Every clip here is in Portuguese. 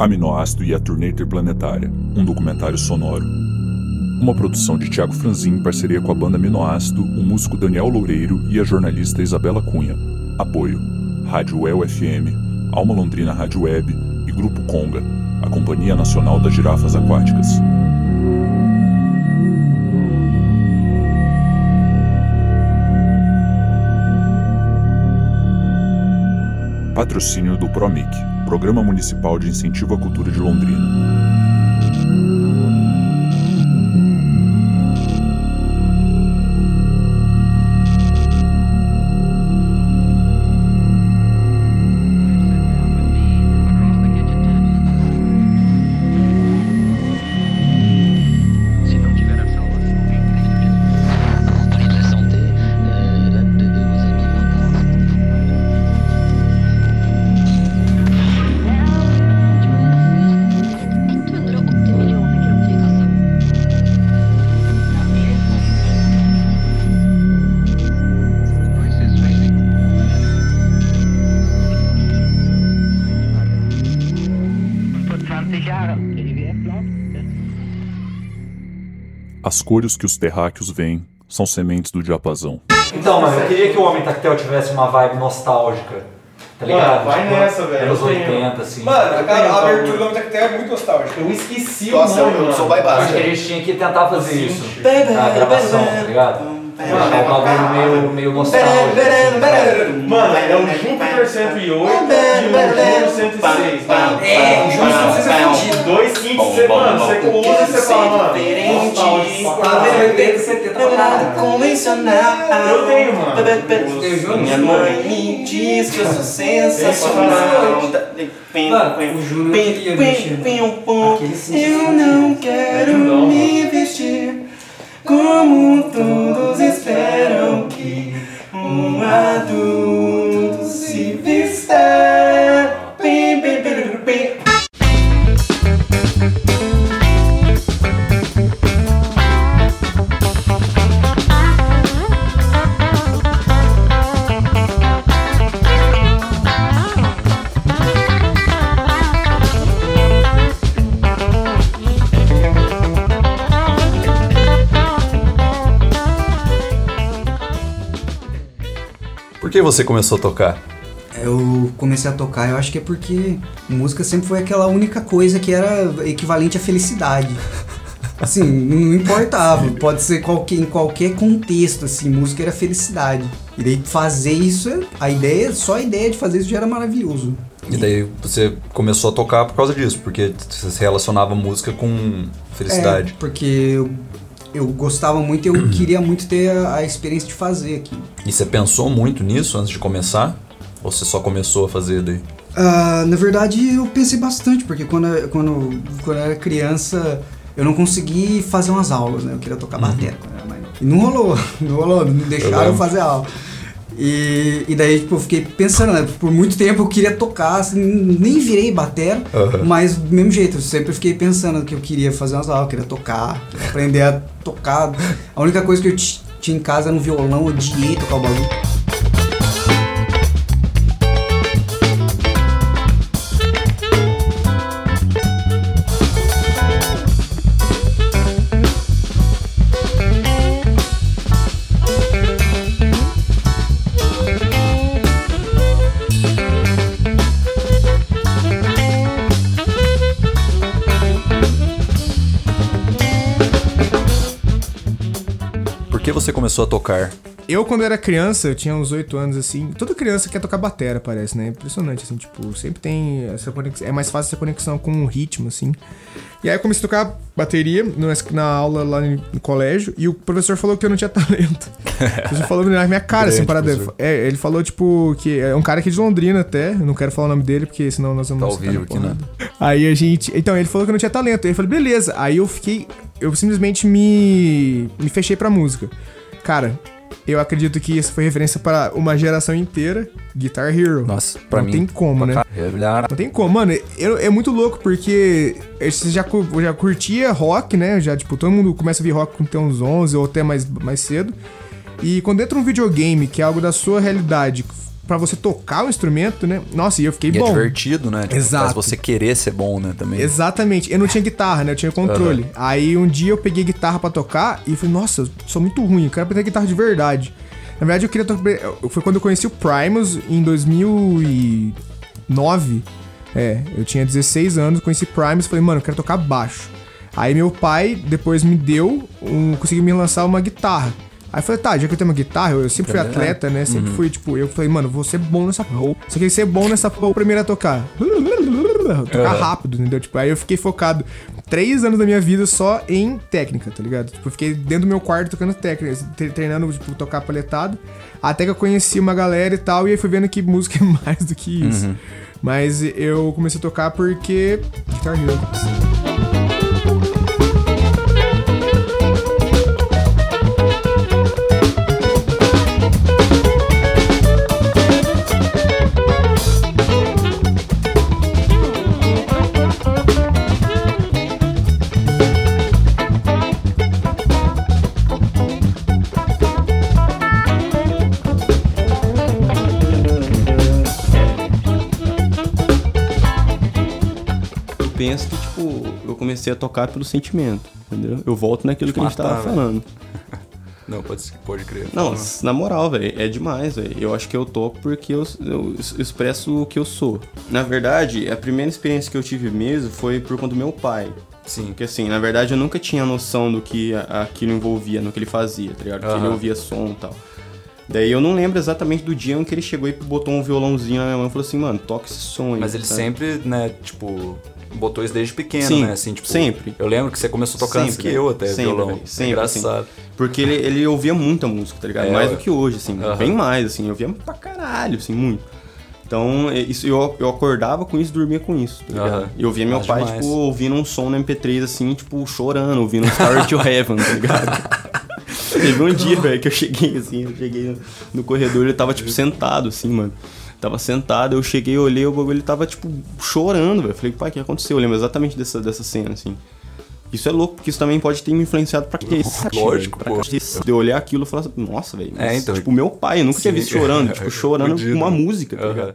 Aminoácido e a Turnê Interplanetária, um documentário sonoro. Uma produção de Tiago Franzin em parceria com a banda Aminoácido, o músico Daniel Loureiro e a jornalista Isabela Cunha. Apoio: Rádio El FM, Alma Londrina Rádio Web e Grupo Conga, a Companhia Nacional das Girafas Aquáticas. Patrocínio do PROMIC, Programa Municipal de Incentivo à Cultura de Londrina. As cores que os terráqueos veem são sementes do diapasão. Então, mano, eu queria que o Homem Tactel tivesse uma vibe nostálgica. Tá ligado? Mano, vai Tipo, nessa, velho. Anos Eu tenho. 80, assim. Mano, Eu cara, a abertura do Homem Tactel é muito nostálgica. Eu esqueci Nossa, o nome, eu, eu sou vai Acho que a gente tinha que tentar fazer isso. Na gravação, tá ligado? Baby, Deixar um bagulho meio, meio nostálgico. assim. Mano, é o Júpiter 108 e o Júpiter 106. É, o Júpiter 106 é fudido. Dois você, mano, você usa e você fala, mano. Nada convencional. Eu tenho, mano. Eu juro, Minha mãe me diz que eu sou sensacional. Mano, o Júnior queria mexer. Aquele sim. Eu não quero me vestir como todos esperam que um adulto você começou a tocar? Eu comecei a tocar, eu acho que é porque música sempre foi aquela única coisa que era equivalente à felicidade. Assim, não importava, pode ser qualquer, em qualquer contexto, assim, música era felicidade. E daí fazer isso, a ideia, só a ideia de fazer isso já era maravilhoso. E daí você começou a tocar por causa disso, porque você relacionava música com felicidade. É, porque eu, eu gostava muito e eu queria muito ter a, a experiência de fazer aqui. E você pensou muito nisso antes de começar? Ou você só começou a fazer daí? Ah, na verdade, eu pensei bastante, porque quando, eu- quando, quando eu era criança, eu não consegui fazer umas aulas, né? Eu queria tocar bateria. quando eu era mais novo. E não rolou, não rolou, não deixaram eu lembro. fazer aula. E, e daí, tipo, eu fiquei pensando, né? Por muito tempo eu queria tocar, assim, nem virei batera, Aham. mas do mesmo jeito, eu sempre fiquei pensando que eu queria fazer umas aulas, eu queria tocar, aprender a tocar. A única coisa que eu ti- tinha em casa era um violão, eu odiei tocar o bagulho. Você começou a tocar? Eu, quando era criança, eu tinha uns 8 anos, assim. Toda criança quer tocar batera, parece, né? Impressionante, assim, tipo, sempre tem essa conexão. É mais fácil essa conexão com o ritmo, assim. E aí eu comecei a tocar bateria na aula lá no colégio e o professor falou que eu não tinha talento. O professor falou na minha cara, assim, parada. É, ele falou, tipo, que é um cara aqui de Londrina até. Eu não quero falar o nome dele, porque senão nós vamos Tá ao vivo aqui, né? Aí a gente. Então, ele falou que eu não tinha talento. Aí eu falei, beleza. Aí eu fiquei. Eu simplesmente me. me fechei pra música. Cara, eu acredito que isso foi referência para uma geração inteira. Guitar Hero. Nossa, pra não mim. tem como, né? Revelar. Não tem como, mano. eu- é muito louco porque você já, já curtia rock, né? Já, tipo, todo mundo começa a ouvir rock com uns 11 ou até mais, mais cedo. E quando entra um videogame, que é algo da sua realidade, pra você tocar o instrumento, né? Nossa, e eu fiquei E é bom. divertido, né? Tipo, Exato. Faz você querer ser bom, né? Também. Exatamente. Eu não tinha guitarra, né? Eu tinha controle. Aí um dia eu peguei guitarra pra tocar e falei, nossa, eu sou muito ruim, eu quero aprender guitarra de verdade. Na verdade, eu queria tocar. Foi quando eu conheci o Primus em 2009. É, eu tinha 16 anos, conheci Primus e falei, mano, eu quero tocar baixo. Aí meu pai depois me deu, um, conseguiu me lançar uma guitarra. Aí eu falei, tá, já que eu tenho uma guitarra, eu, eu sempre fui atleta, né? Sempre fui, tipo, eu falei, mano, vou ser bom nessa porra. Você quer ser bom nessa porra primeiro a tocar. Tocar rápido, entendeu? Tipo, aí eu fiquei focado três anos da minha vida só em técnica, tá ligado? Tipo, eu fiquei dentro do meu quarto tocando técnica, tre- treinando, tipo, tocar paletado. Até que eu conheci uma galera e tal, e aí fui vendo que música é mais do que isso. Mas eu comecei a tocar porque. Guitar Hero. Eu penso que, tipo, eu comecei a tocar pelo sentimento, entendeu? Eu volto naquilo que a gente Matar, tava velho. falando. Não, pode, pode crer. Não, na moral, velho, é demais, velho. Eu acho que eu toco porque eu, eu expresso o que eu sou. Na verdade, a primeira experiência que eu tive mesmo foi por conta do meu pai. Sim. Porque assim, na verdade eu nunca tinha noção do que aquilo envolvia, no que ele fazia, tá ligado? Que ele ouvia som e tal. Daí eu não lembro exatamente do dia em que ele chegou e botou um violãozinho na minha mão e falou assim, mano, toca esse som aí. Mas ele sempre, né, tipo, botou isso desde pequeno, Sim, né? Assim, tipo, sempre. Eu lembro que você começou tocando Sempre, que eu até, sempre, violão. velho, É sempre, engraçado. Porque ele, ele ouvia muita música, tá ligado? É, mais do que hoje, assim. Aham. Bem mais, assim. Eu ouvia pra caralho, assim, muito. Então, é, isso, eu, eu acordava com isso, dormia com isso, tá ligado? E eu via meu Mas pai, demais. tipo, ouvindo um som no MP3, assim, tipo, chorando, ouvindo Star to Heaven, tá ligado? Teve um dia, velho, que eu cheguei, assim, eu cheguei no, no corredor, ele tava, tipo, sentado, assim, mano. Tava sentado, eu cheguei, olhei, o bagulho, ele tava, tipo, chorando, velho. Falei, pai, o que aconteceu? Eu lembro exatamente dessa, dessa cena, assim. Isso é louco, porque isso também pode ter me influenciado pra que Lógico, pra pô. cacete. De eu olhar aquilo e falar assim, nossa, velho. É, então. Tipo, meu pai, eu nunca tinha Sim. visto chorando, tipo, chorando com uma música, tá ligado?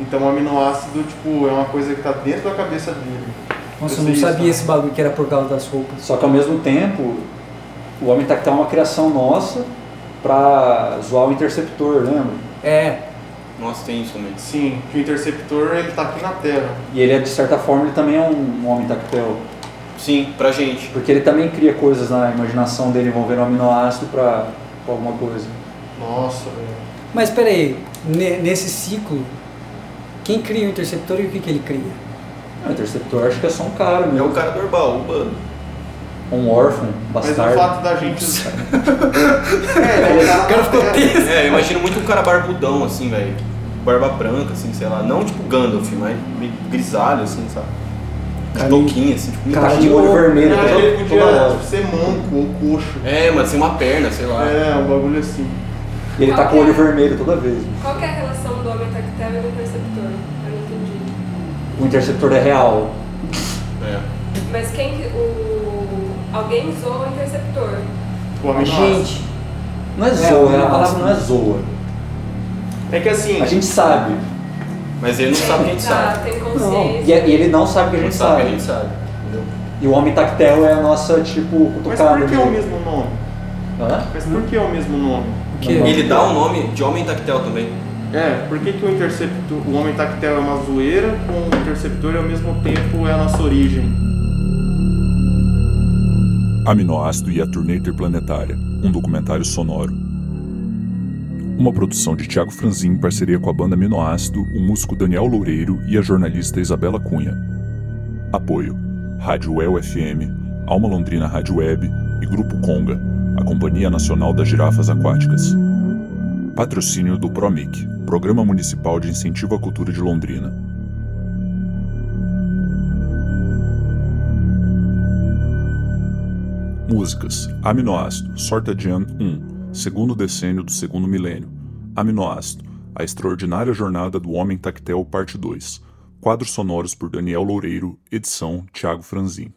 Então o aminoácido, tipo, é uma coisa que tá dentro da cabeça dele. Nossa, eu não isso, sabia né? esse bagulho que era por causa das roupas. Só que ao mesmo tempo, o Homem Tactel é uma criação nossa pra zoar o Interceptor, lembra? É, Nossa, tem isso também. Sim, que o interceptor ele tá aqui na Terra. E ele, é, de certa forma, ele também é um, um Homem Tactel. Sim, pra gente. Porque ele também cria coisas na imaginação dele envolvendo o aminoácido pra, pra alguma coisa. Nossa, velho. mas peraí, ne- nesse ciclo, quem cria o interceptor e o que, que ele cria? O Interceptor acho que é só um cara É mesmo. o cara do Herbal, o Bano. Um órfão, um Mas o bastardo. fato da gente. é, ele tá O cara ficou tenso. É, eu imagino muito um cara barbudão, assim, velho. Barba branca, assim, sei lá. Não tipo Gandalf, mas meio grisalho, assim, sabe? De Cara, touquinho, assim, tipo um cara cara de olho vermelho, Ele toda, podia toda hora. tipo, ser manco ou coxo. É, mano, sem uma perna, sei lá. É, um bagulho assim. E ele tá com o olho vermelho toda vez. Qual que é a relação do homem e interceptor? Eu não entendi. O Interceptor é real. É. Mas quem que. O... Alguém usou o interceptor. O aminoácido. Gente, Não é É, zoa, o a palavra não é zoa. É que assim. A gente sabe. Mas ele não sabe que a gente tá, sabe. tem Não. consciência. E, e ele não sabe que a Ele gente sabe que a sabe. gente sabe. Entendeu? E o Homem Tactel é a nossa, tipo, Mas cutucada. por que é o mesmo nome? Hã? Mas por que é o mesmo nome? que Não. Ele dá o nome de Homem Tactel também. É, por que, que o interceptor, o homem tactel é uma zoeira, com o interceptor e ao mesmo tempo é a nossa origem? Aminoácido e a Turnê Interplanetária, um documentário sonoro. Uma produção de Tiago Franzin em parceria com a banda Aminoácido, o músico Daniel Loureiro e a jornalista Isabela Cunha. Apoio: Rádio UEL FM, Alma Londrina Rádio Web e Grupo Conga, a Companhia Nacional das Girafas Aquáticas. Patrocínio do PROMIC, Programa Municipal de Incentivo à Cultura de Londrina. Músicas: Aminoácido, Sorta Jam 1, segundo decênio do segundo milênio. Aminoácido, A Extraordinária Jornada do Homem Tactel, parte 2. Quadros sonoros por Daniel Loureiro, edição Tiago Franzin.